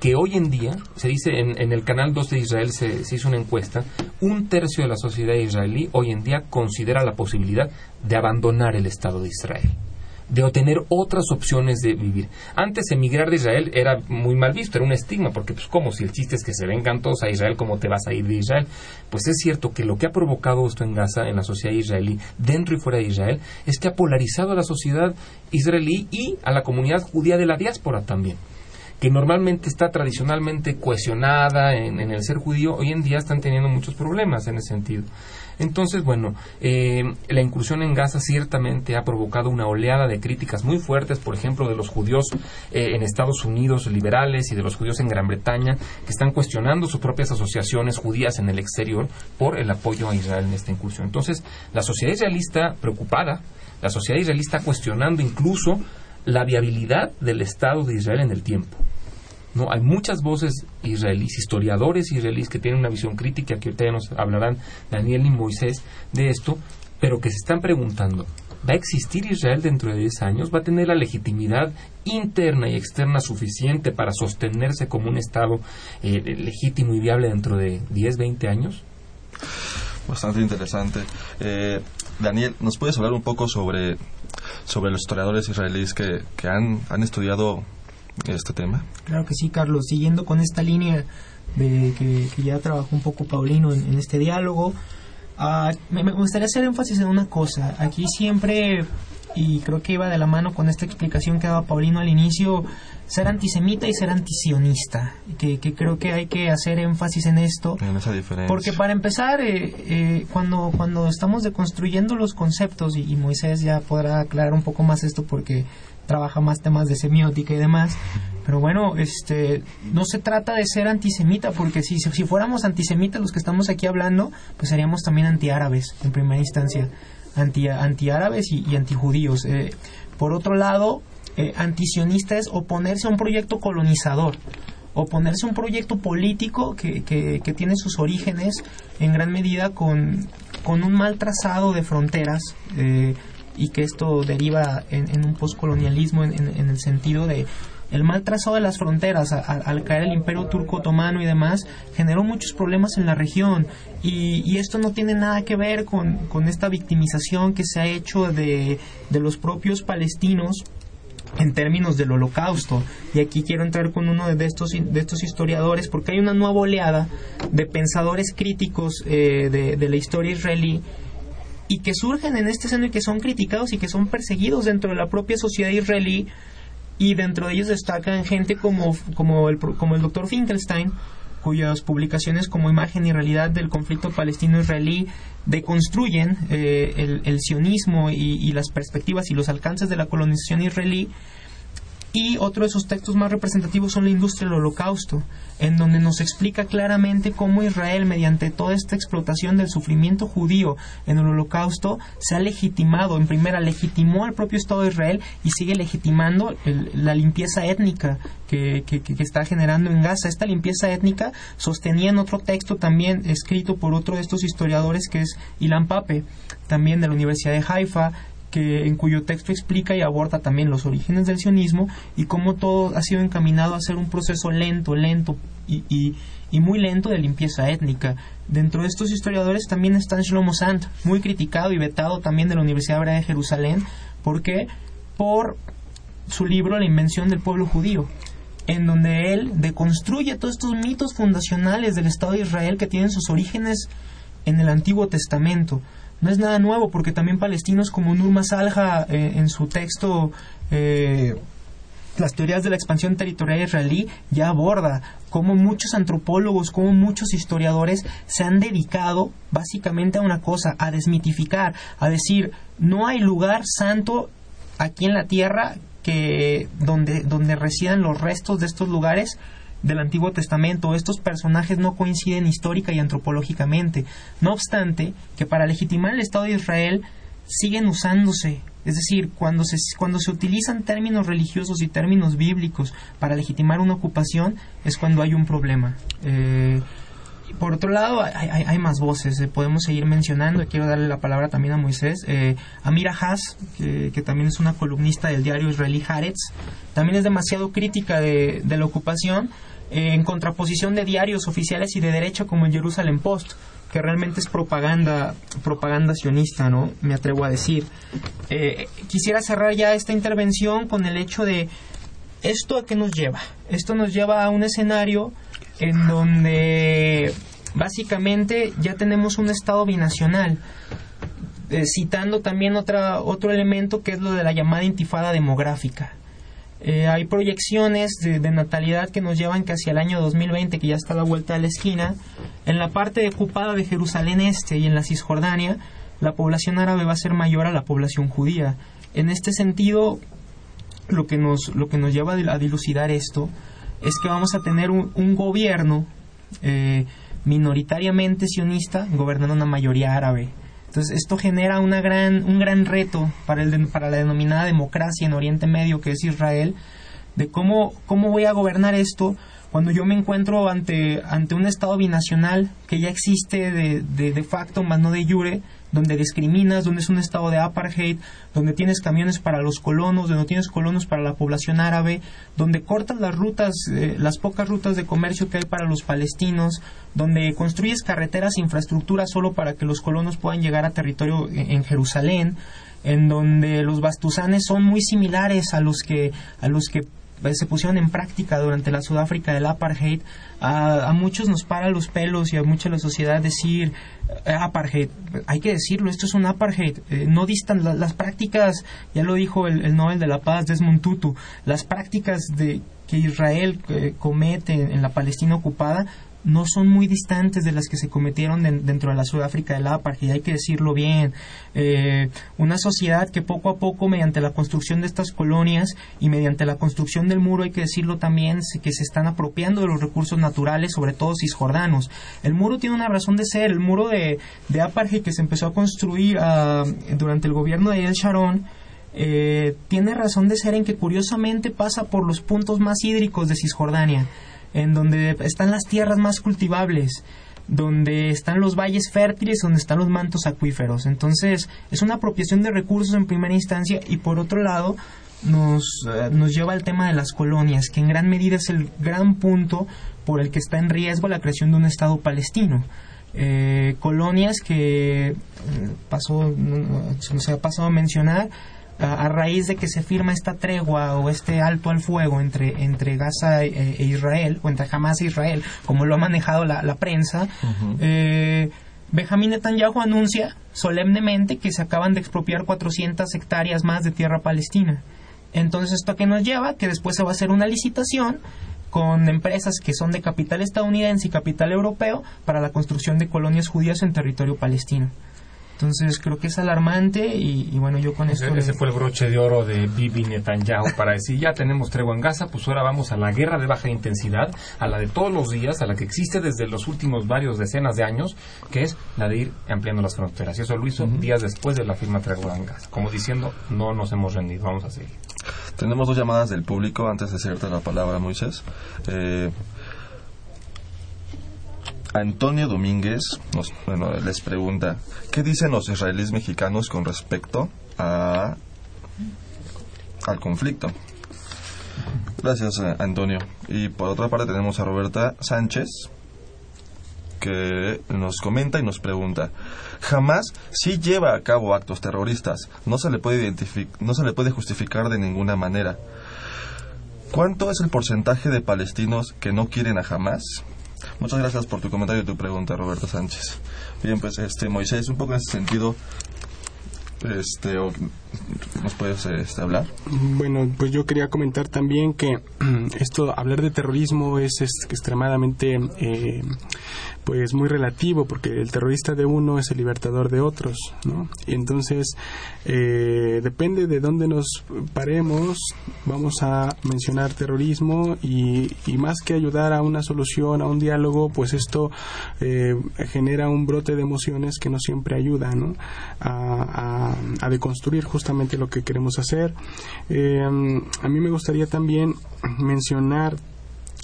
que hoy en día, se dice en, el canal 2 de Israel se, hizo una encuesta, un tercio de la sociedad israelí hoy en día considera la posibilidad de abandonar el Estado de Israel de obtener otras opciones de vivir. Antes emigrar de Israel era muy mal visto, era un estigma, porque pues como si el chiste es que se vengan todos a Israel, ¿cómo te vas a ir de Israel? Pues es cierto que lo que ha provocado esto en Gaza, en la sociedad israelí, dentro y fuera de Israel, es que ha polarizado a la sociedad israelí y a la comunidad judía de la diáspora también que normalmente está tradicionalmente cohesionada en, en, el ser judío, hoy en día están teniendo muchos problemas en ese sentido. Entonces, bueno, eh, la incursión en Gaza ciertamente ha provocado una oleada de críticas muy fuertes, por ejemplo, de los judíos eh, en Estados Unidos liberales y de los judíos en Gran Bretaña, que están cuestionando sus propias asociaciones judías en el exterior por el apoyo a Israel en esta incursión. Entonces, la sociedad israelista preocupada, la sociedad israelista cuestionando incluso la viabilidad del Estado de Israel en el tiempo. No, hay muchas voces israelíes, historiadores israelíes que tienen una visión crítica, que ahorita ya nos hablarán Daniel y Moisés de esto, pero que se están preguntando, ¿va a existir Israel dentro de 10 años? ¿Va a tener la legitimidad interna y externa suficiente para sostenerse como un Estado eh, legítimo y viable dentro de 10, 20 años? Bastante interesante. Eh, Daniel, ¿nos puedes hablar un poco sobre, sobre los historiadores israelíes que, que han, han estudiado este tema. Claro que sí, Carlos. Siguiendo con esta línea de que, ya trabajó un poco Paulino en, este diálogo, ah, me, gustaría hacer énfasis en una cosa. Aquí siempre, y creo que iba de la mano con esta explicación que daba Paulino al inicio, ser antisemita y ser antisionista. Que, que creo que hay que hacer énfasis en esto. En esa diferencia. Porque para empezar, eh, eh, cuando, cuando estamos deconstruyendo los conceptos, y Moisés ya podrá aclarar un poco más esto porque trabaja más temas de semiótica y demás. Pero bueno, este, no se trata de ser antisemita, porque si, si fuéramos antisemitas los que estamos aquí hablando, pues seríamos también antiárabes en primera instancia, anti, antiárabes y, y antijudíos. Eh, por otro lado, eh, antisionista es oponerse a un proyecto colonizador oponerse a un proyecto político que, que, tiene sus orígenes en gran medida con, con un mal trazado de fronteras eh, y que esto deriva en, un postcolonialismo en, el sentido de el mal trazado de las fronteras al caer el imperio turco otomano y demás generó muchos problemas en la región y, y esto no tiene nada que ver con, con, esta victimización que se ha hecho de, de los propios palestinos en términos del holocausto. Y aquí quiero entrar con uno de estos, de estos historiadores porque hay una nueva oleada de pensadores críticos eh, de, la historia israelí y que surgen en este seno y que son criticados y que son perseguidos dentro de la propia sociedad israelí y dentro de ellos destacan gente como, como, el, como el doctor Finkelstein cuyas publicaciones como imagen y realidad del conflicto palestino-israelí deconstruyen eh, el, sionismo y, las perspectivas y los alcances de la colonización israelí Y otro de sus textos más representativos son la industria del holocausto, en donde nos explica claramente cómo Israel, mediante toda esta explotación del sufrimiento judío en el holocausto, se ha legitimado, en primera, legitimó al propio Estado de Israel y sigue legitimando la limpieza étnica que, que, que, está generando en Gaza. Esta limpieza étnica sostenía en otro texto también escrito por otro de estos historiadores que es Ilan Pape, también de la Universidad de Haifa, que, en cuyo texto explica y aborda también los orígenes del sionismo y cómo todo ha sido encaminado a ser un proceso lento, lento y, y, muy lento de limpieza étnica. Dentro de estos historiadores también está Shlomo Sant, muy criticado y vetado también de la Universidad Hebrea de Jerusalén, porque por su libro La invención del pueblo judío, en donde él deconstruye todos estos mitos fundacionales del Estado de Israel que tienen sus orígenes en el Antiguo Testamento no es nada nuevo porque también palestinos como Nurma Salha eh, en su texto eh, las teorías de la expansión territorial israelí ya aborda cómo muchos antropólogos, cómo muchos historiadores se han dedicado básicamente a una cosa, a desmitificar, a decir, no hay lugar santo aquí en la tierra que donde, donde residan los restos de estos lugares del Antiguo Testamento. Estos personajes no coinciden histórica y antropológicamente. No obstante, que para legitimar el Estado de Israel siguen usándose. Es decir, cuando se, cuando se utilizan términos religiosos y términos bíblicos para legitimar una ocupación, es cuando hay un problema. Eh, por otro lado, hay, más voces, eh, podemos seguir mencionando. Quiero darle la palabra también a Moisés. Eh, Amira Haas, que, también es una columnista del diario israelí Haaretz, también es demasiado crítica de, de la ocupación, en contraposición de diarios oficiales y de derecha como el Jerusalem Post, que realmente es propaganda, propaganda sionista, ¿no? Me atrevo a decir. Eh, quisiera cerrar ya esta intervención con el hecho de esto a qué nos lleva. Esto nos lleva a un escenario en donde básicamente ya tenemos un estado binacional. Eh, citando también otra, otro elemento que es lo de la llamada intifada demográfica. Eh, hay proyecciones de, natalidad que nos llevan que hacia el año 2020, que ya está a la vuelta de la esquina, en la parte ocupada de Jerusalén Este y en la Cisjordania, la población árabe va a ser mayor a la población judía. En este sentido, lo que nos, lo que nos lleva a dilucidar esto es que vamos a tener un, gobierno eh, minoritariamente sionista gobernando una mayoría árabe. Entonces, esto genera una gran, un gran reto para, el, para la denominada democracia en Oriente Medio, que es Israel, de cómo, cómo voy a gobernar esto cuando yo me encuentro ante, ante un Estado binacional que ya existe de, de, de facto, más no de jure, donde discriminas, donde es un estado de apartheid, donde tienes camiones para los colonos, donde no tienes colonos para la población árabe, donde cortas las rutas, eh, las pocas rutas de comercio que hay para los palestinos, donde construyes carreteras e infraestructura solo para que los colonos puedan llegar a territorio en, Jerusalén, en donde los bastuzanes son muy similares a los que a los que se pusieron en práctica durante la Sudáfrica del apartheid, a, muchos nos para los pelos y a mucha la sociedad decir eh, apartheid. Hay que decirlo, esto es un apartheid. Eh, no distan las prácticas, ya lo dijo el, el, Nobel de la Paz, Desmond Tutu, las prácticas de que Israel eh, comete en la Palestina ocupada no son muy distantes de las que se cometieron dentro de la Sudáfrica del apartheid, hay que decirlo bien. Eh, una sociedad que poco a poco, mediante la construcción de estas colonias y mediante la construcción del muro, hay que decirlo también, que se están apropiando de los recursos naturales, sobre todo cisjordanos. El muro tiene una razón de ser, el muro de, de apartheid que se empezó a construir ah, durante el gobierno de El Sharon, eh, tiene razón de ser en que curiosamente pasa por los puntos más hídricos de Cisjordania en donde están las tierras más cultivables, donde están los valles fértiles, donde están los mantos acuíferos. Entonces, es una apropiación de recursos en primera instancia y por otro lado, nos, eh, nos lleva al tema de las colonias, que en gran medida es el gran punto por el que está en riesgo la creación de un Estado palestino. Eh, colonias que eh, pasó, se nos ha pasado a mencionar, a, raíz de que se firma esta tregua o este alto al fuego entre, entre Gaza e, e Israel, o entre Hamas e Israel, como lo ha manejado la, prensa, eh, Benjamín Netanyahu anuncia solemnemente que se acaban de expropiar 400 hectáreas más de tierra palestina. Entonces, ¿esto a qué nos lleva? Que después se va a hacer una licitación con empresas que son de capital estadounidense y capital europeo para la construcción de colonias judías en territorio palestino. Entonces creo que es alarmante y, bueno, yo con esto... Ese, fue el broche de oro de Bibi Netanyahu para decir, ya tenemos tregua en Gaza, pues ahora vamos a la guerra de baja intensidad, a la de todos los días, a la que existe desde los últimos varios decenas de años, que es la de ir ampliando las fronteras. Y eso lo hizo días después de la firma tregua en Gaza, como diciendo, no nos hemos rendido, vamos a seguir. Tenemos dos llamadas del público antes de hacerte la palabra, Moisés. Eh, Antonio Domínguez nos, bueno, les pregunta, ¿qué dicen los israelíes mexicanos con respecto a, al conflicto? Gracias, eh, Antonio. Y por otra parte tenemos a Roberta Sánchez, que nos comenta y nos pregunta, jamás si lleva a cabo actos terroristas, no se le puede no se le puede justificar de ninguna manera. ¿Cuánto es el porcentaje de palestinos que no quieren a Hamas? Muchas gracias por tu comentario y tu pregunta, Roberto Sánchez. Bien, pues este Moisés, un poco en ese sentido, este, ¿nos puedes este, hablar? Bueno, pues yo quería comentar también que [CLEARS THROAT] esto, hablar de terrorismo es, extremadamente eh, pues muy relativo porque el terrorista de uno es el libertador de otros, ¿no? Y entonces eh, depende de dónde nos paremos, vamos a mencionar terrorismo y, más que ayudar a una solución, a un diálogo, pues esto eh, genera un brote de emociones que no siempre ayuda, ¿no? A, deconstruir justamente lo que queremos hacer. Eh, a mí me gustaría también mencionar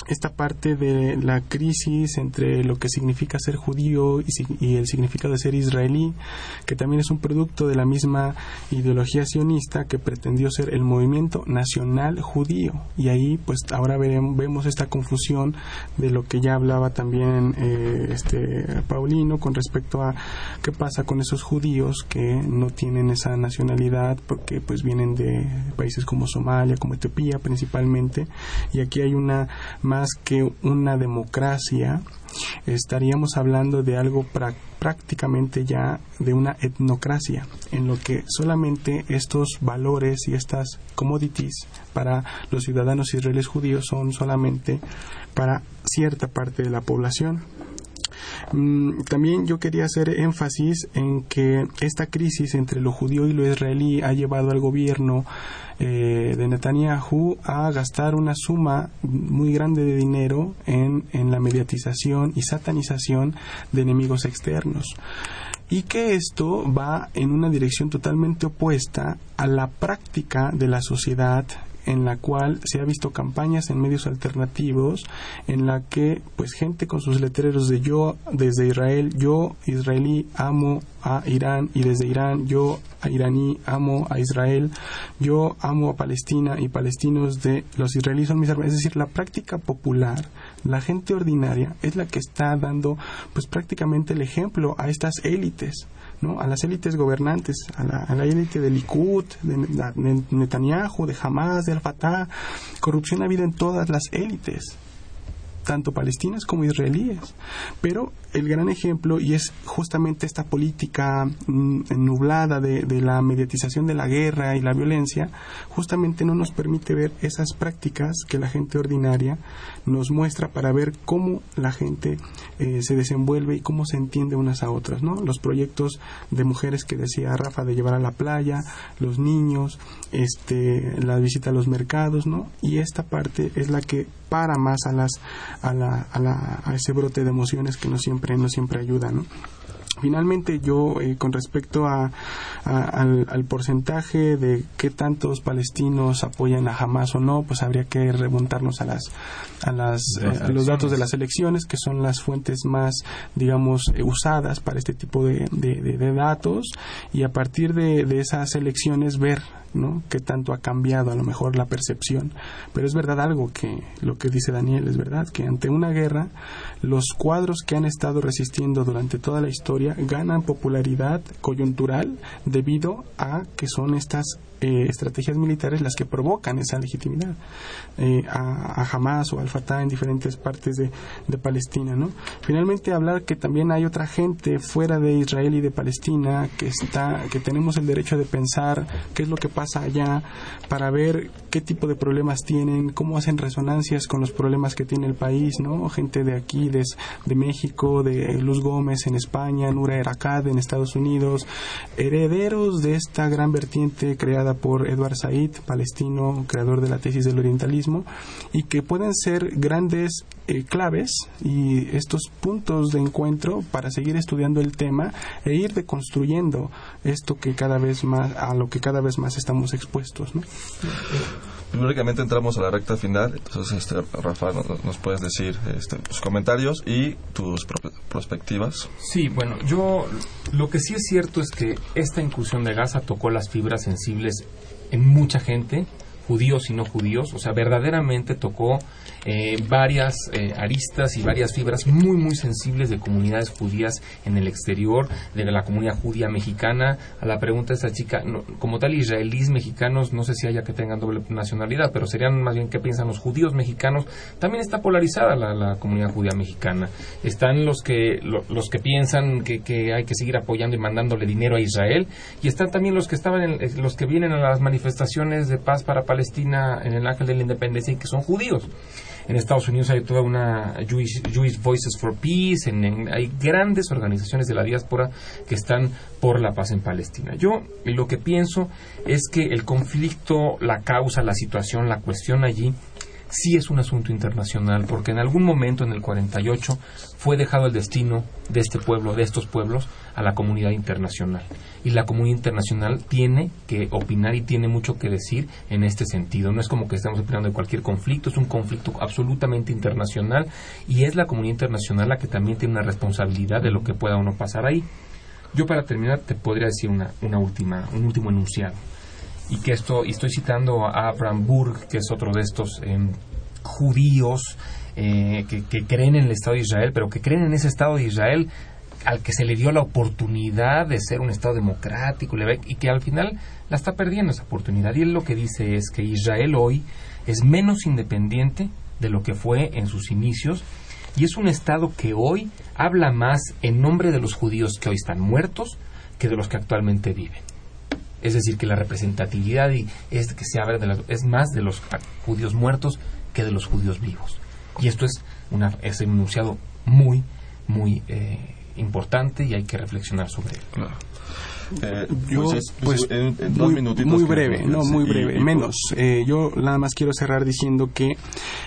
esta parte de la crisis entre lo que significa ser judío y, el significado de ser israelí, que también es un producto de la misma ideología sionista que pretendió ser el movimiento nacional judío. Y ahí, pues ahora veremos, vemos esta confusión de lo que ya hablaba también eh, este Paulino con respecto a qué pasa con esos judíos que no tienen esa nacionalidad porque pues vienen de países como Somalia, como Etiopía principalmente, y aquí hay una que una democracia, estaríamos hablando de algo prácticamente ya de una etnocracia, en lo que solamente estos valores y estas commodities para los ciudadanos israelíes judíos son solamente para cierta parte de la población. Mm, también yo quería hacer énfasis en que esta crisis entre lo judío y lo israelí ha llevado al gobierno eh, de Netanyahu a gastar una suma muy grande de dinero en, en la mediatización y satanización de enemigos externos. Y que esto va en una dirección totalmente opuesta a la práctica de la sociedad en la cual se ha visto campañas en medios alternativos en la que pues gente con sus letreros de yo desde Israel, yo israelí amo a Irán y desde Irán yo a iraní amo a Israel, yo amo a Palestina y palestinos de los israelíes son mis hermanos, es decir, la práctica popular, la gente ordinaria es la que está dando pues prácticamente el ejemplo a estas élites ¿no? a las élites gobernantes, a la, élite de Likud, de, Netanyahu, de Hamas, de Al-Fatah. Corrupción ha habido en todas las élites tanto palestinas como israelíes. Pero el gran ejemplo, y es justamente esta política mm, nublada de, la mediatización de la guerra y la violencia, justamente no nos permite ver esas prácticas que la gente ordinaria nos muestra para ver cómo la gente eh, se desenvuelve y cómo se entiende unas a otras. ¿no? Los proyectos de mujeres que decía Rafa de llevar a la playa, los niños, este, la visita a los mercados, ¿no? y esta parte es la que para más a las a, la, a, la, a ese brote de emociones que no siempre no siempre ayuda ¿no? Finalmente, yo, eh, con respecto a, al, porcentaje de qué tantos palestinos apoyan a Hamas o no, pues habría que remontarnos a las a, las, eh, los datos de las elecciones, que son las fuentes más, digamos, eh, usadas para este tipo de, de, datos, y a partir de, de esas elecciones ver ¿no? qué tanto ha cambiado a lo mejor la percepción. Pero es verdad algo que lo que dice Daniel, es verdad que ante una guerra los cuadros que han estado resistiendo durante toda la historia ganan popularidad coyuntural debido a que son estas eh, estrategias militares las que provocan esa legitimidad eh, a, Hamas o al Fatah en diferentes partes de, de, Palestina. ¿no? Finalmente, hablar que también hay otra gente fuera de Israel y de Palestina que, está, que tenemos el derecho de pensar qué es lo que pasa allá para ver qué tipo de problemas tienen, cómo hacen resonancias con los problemas que tiene el país. ¿no? Gente de aquí, de, de México, de Luz Gómez en España, Nura Erakad en Estados Unidos, herederos de esta gran vertiente creada por Edward Said, palestino, creador de la tesis del orientalismo, y que pueden ser grandes eh, claves y estos puntos de encuentro para seguir estudiando el tema e ir deconstruyendo esto que cada vez más a lo que cada vez más estamos expuestos, ¿no? Lógicamente entramos a la recta final, entonces este, Rafa, nos, puedes decir este, tus comentarios y tus perspectivas. Sí, bueno, yo lo que sí es cierto es que esta incursión de Gaza tocó las fibras sensibles en mucha gente, judíos y no judíos, o sea, verdaderamente tocó eh, varias eh, aristas y varias fibras muy, muy sensibles de comunidades judías en el exterior, de la comunidad judía mexicana. A la pregunta de esta chica, como tal, israelíes mexicanos, no sé si haya que tengan doble nacionalidad, pero serían más bien qué piensan los judíos mexicanos. También está polarizada la, comunidad judía mexicana. Están los que, los que piensan que, que, hay que seguir apoyando y mandándole dinero a Israel, y están también los que, estaban en, los que vienen a las manifestaciones de paz para Palestina en el Ángel de la Independencia y que son judíos. En Estados Unidos hay toda una Jewish, Voices for Peace, hay grandes organizaciones de la diáspora que están por la paz en Palestina. Yo lo que pienso es que el conflicto, la causa, la situación, la cuestión allí sí es un asunto internacional, porque en algún momento en el 48 fue dejado el destino de este pueblo, de estos pueblos, a la comunidad internacional. Y la comunidad internacional tiene que opinar y tiene mucho que decir en este sentido. No es como que estemos opinando de cualquier conflicto, es un conflicto absolutamente internacional y es la comunidad internacional la que también tiene una responsabilidad de lo que pueda o no pasar ahí. Yo para terminar te podría decir una, una última, un último enunciado y que esto, y estoy citando a Abraham Burg, que es otro de estos em, judíos eh, que, creen en el Estado de Israel, pero que creen en ese Estado de Israel al que se le dio la oportunidad de ser un Estado democrático y que al final la está perdiendo esa oportunidad. Y él lo que dice es que Israel hoy es menos independiente de lo que fue en sus inicios y es un Estado que hoy habla más en nombre de los judíos que hoy están muertos que de los que actualmente viven. Es decir, que la representatividad y es que se habla de es más de los judíos muertos que de los judíos vivos. Y esto es, una, es un enunciado muy, muy eh, importante y hay que reflexionar sobre él. Eh, yo, pues, muy, breve, no, muy breve, menos. Eh, yo nada más quiero cerrar diciendo que,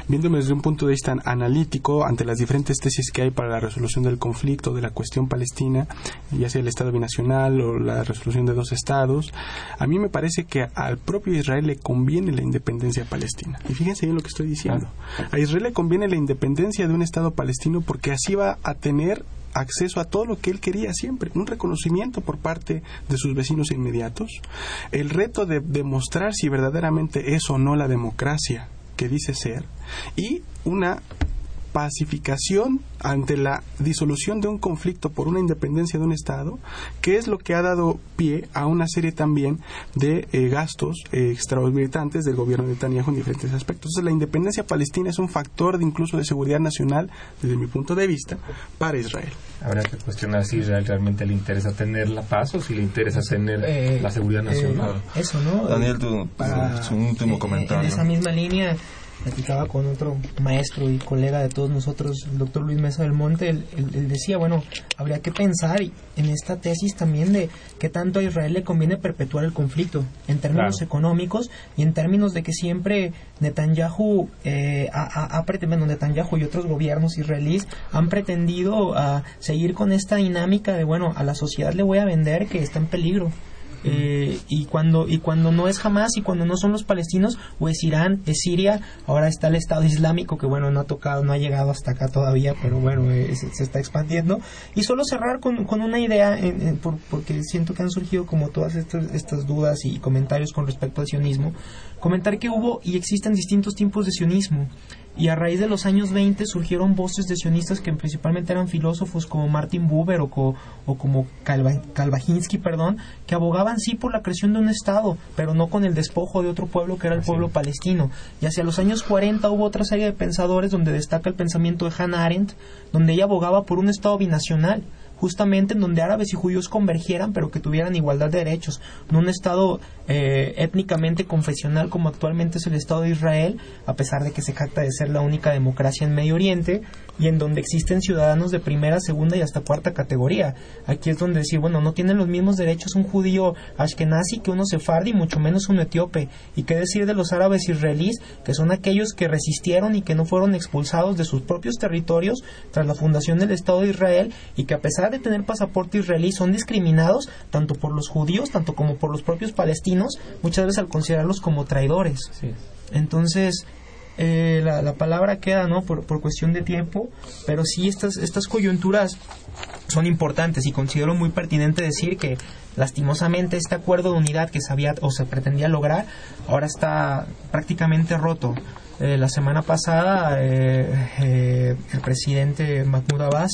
viéndome desde un punto de vista analítico, ante las diferentes tesis que hay para la resolución del conflicto, de la cuestión palestina, ya sea el Estado binacional o la resolución de dos estados, a mí me parece que al propio Israel le conviene la independencia palestina. Y fíjense bien lo que estoy diciendo. A Israel le conviene la independencia de un Estado palestino porque así va a tener acceso a todo lo que él quería siempre, un reconocimiento por parte de sus vecinos inmediatos, el reto de demostrar si verdaderamente es o no la democracia que dice ser y una pacificación ante la disolución de un conflicto por una independencia de un Estado, que es lo que ha dado pie a una serie también de eh, gastos eh, extraordinarios del gobierno de Netanyahu en diferentes aspectos. Entonces, la independencia palestina es un factor de incluso de seguridad nacional, desde mi punto de vista, para Israel. Habrá que cuestionar si Israel realmente le interesa tener la paz o si le interesa tener eh, la seguridad nacional. eso, ¿no? Daniel, tu, último comentario. En esa misma línea, platicaba con otro maestro y colega de todos nosotros, el doctor Luis Mesa del Monte, él, decía, bueno, habría que pensar en esta tesis también de que tanto a Israel le conviene perpetuar el conflicto en términos económicos y en términos de que siempre Netanyahu, eh, ha, pretendido, Netanyahu y otros gobiernos israelíes han pretendido a seguir con esta dinámica de, bueno, a la sociedad le voy a vender que está en peligro eh, y cuando y cuando no es Hamas y cuando no son los palestinos o es Irán es Siria ahora está el Estado Islámico que bueno no ha tocado no ha llegado hasta acá todavía pero bueno eh, se, está expandiendo. Y solo cerrar con, con una idea porque siento que han surgido como todas estas, estas dudas y comentarios con respecto al sionismo. Comentar que hubo y existen distintos tipos de sionismo. Y a raíz de los años 20 surgieron voces de sionistas que principalmente eran filósofos como Martin Buber o, o como Kalvajinsky, perdón, que abogaban sí por la creación de un Estado, pero no con el despojo de otro pueblo que era el pueblo palestino. Y hacia los años 40 hubo otra serie de pensadores donde destaca el pensamiento de Hannah Arendt, donde ella abogaba por un Estado binacional justamente en donde árabes y judíos convergieran, pero que tuvieran igualdad de derechos, no un Estado eh, étnicamente confesional como actualmente es el Estado de Israel, a pesar de que se jacta de ser la única democracia en Medio Oriente, y en donde existen ciudadanos de primera, segunda y hasta cuarta categoría. Aquí es donde decir, bueno, no tienen los mismos derechos un judío ashkenazi que uno sefardi, mucho menos un etíope. ¿Y qué decir de los árabes israelíes, que son aquellos que resistieron y que no fueron expulsados de sus propios territorios tras la fundación del Estado de Israel y que a pesar de tener pasaporte israelí son discriminados tanto por los judíos, tanto como por los propios palestinos, muchas veces al considerarlos como traidores. Entonces, eh, la, palabra queda, ¿no? Por, cuestión de tiempo, pero sí estas, estas coyunturas son importantes y considero muy pertinente decir que lastimosamente este acuerdo de unidad que se había o se pretendía lograr ahora está prácticamente roto. Eh, la semana pasada eh, el presidente Mahmoud Abbas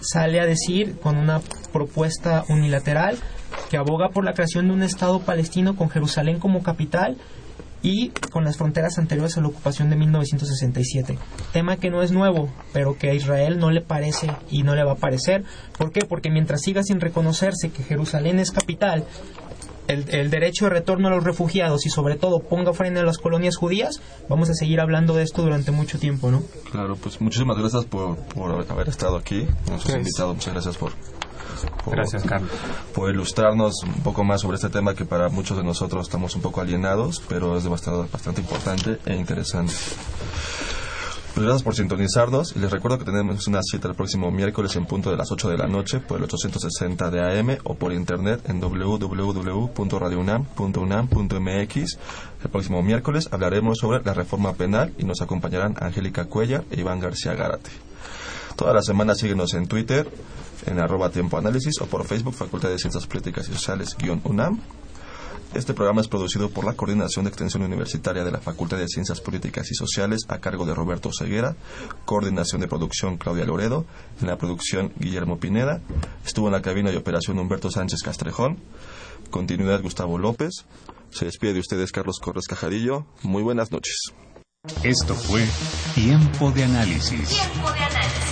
sale a decir con una propuesta unilateral que aboga por la creación de un Estado palestino con Jerusalén como capital y con las fronteras anteriores a la ocupación de 1967. Tema que no es nuevo, pero que a Israel no le parece y no le va a parecer. ¿Por qué? Porque mientras siga sin reconocerse que Jerusalén es capital, el, derecho de retorno a los refugiados y sobre todo ponga freno a las colonias judías, vamos a seguir hablando de esto durante mucho tiempo, ¿no? Claro, pues muchísimas gracias por, haber estado aquí, nos has invitado, muchas gracias por, Gracias, Carlos. Por ilustrarnos un poco más sobre este tema que para muchos de nosotros estamos un poco alienados, pero es bastante, bastante importante e interesante. Pues gracias por sintonizarnos y les recuerdo que tenemos una cita el próximo miércoles en punto de las 8 de la noche por el 860 de AM o por internet en www.radiounam.unam.mx. El próximo miércoles hablaremos sobre la reforma penal y nos acompañarán Angélica Cuella e Iván García Gárate. Toda la semana síguenos en Twitter, en arroba tiempo análisis o por Facebook Facultad de Ciencias Políticas y Sociales UNAM. Este programa es producido por la Coordinación de Extensión Universitaria de la Facultad de Ciencias Políticas y Sociales a cargo de Roberto Ceguera, coordinación de producción Claudia Loredo, en la producción Guillermo Pineda, estuvo en la cabina de operación Humberto Sánchez Castrejón, continuidad Gustavo López, se despide de ustedes Carlos Corres Cajadillo, muy buenas noches. Esto fue Tiempo de Análisis. Tiempo de Análisis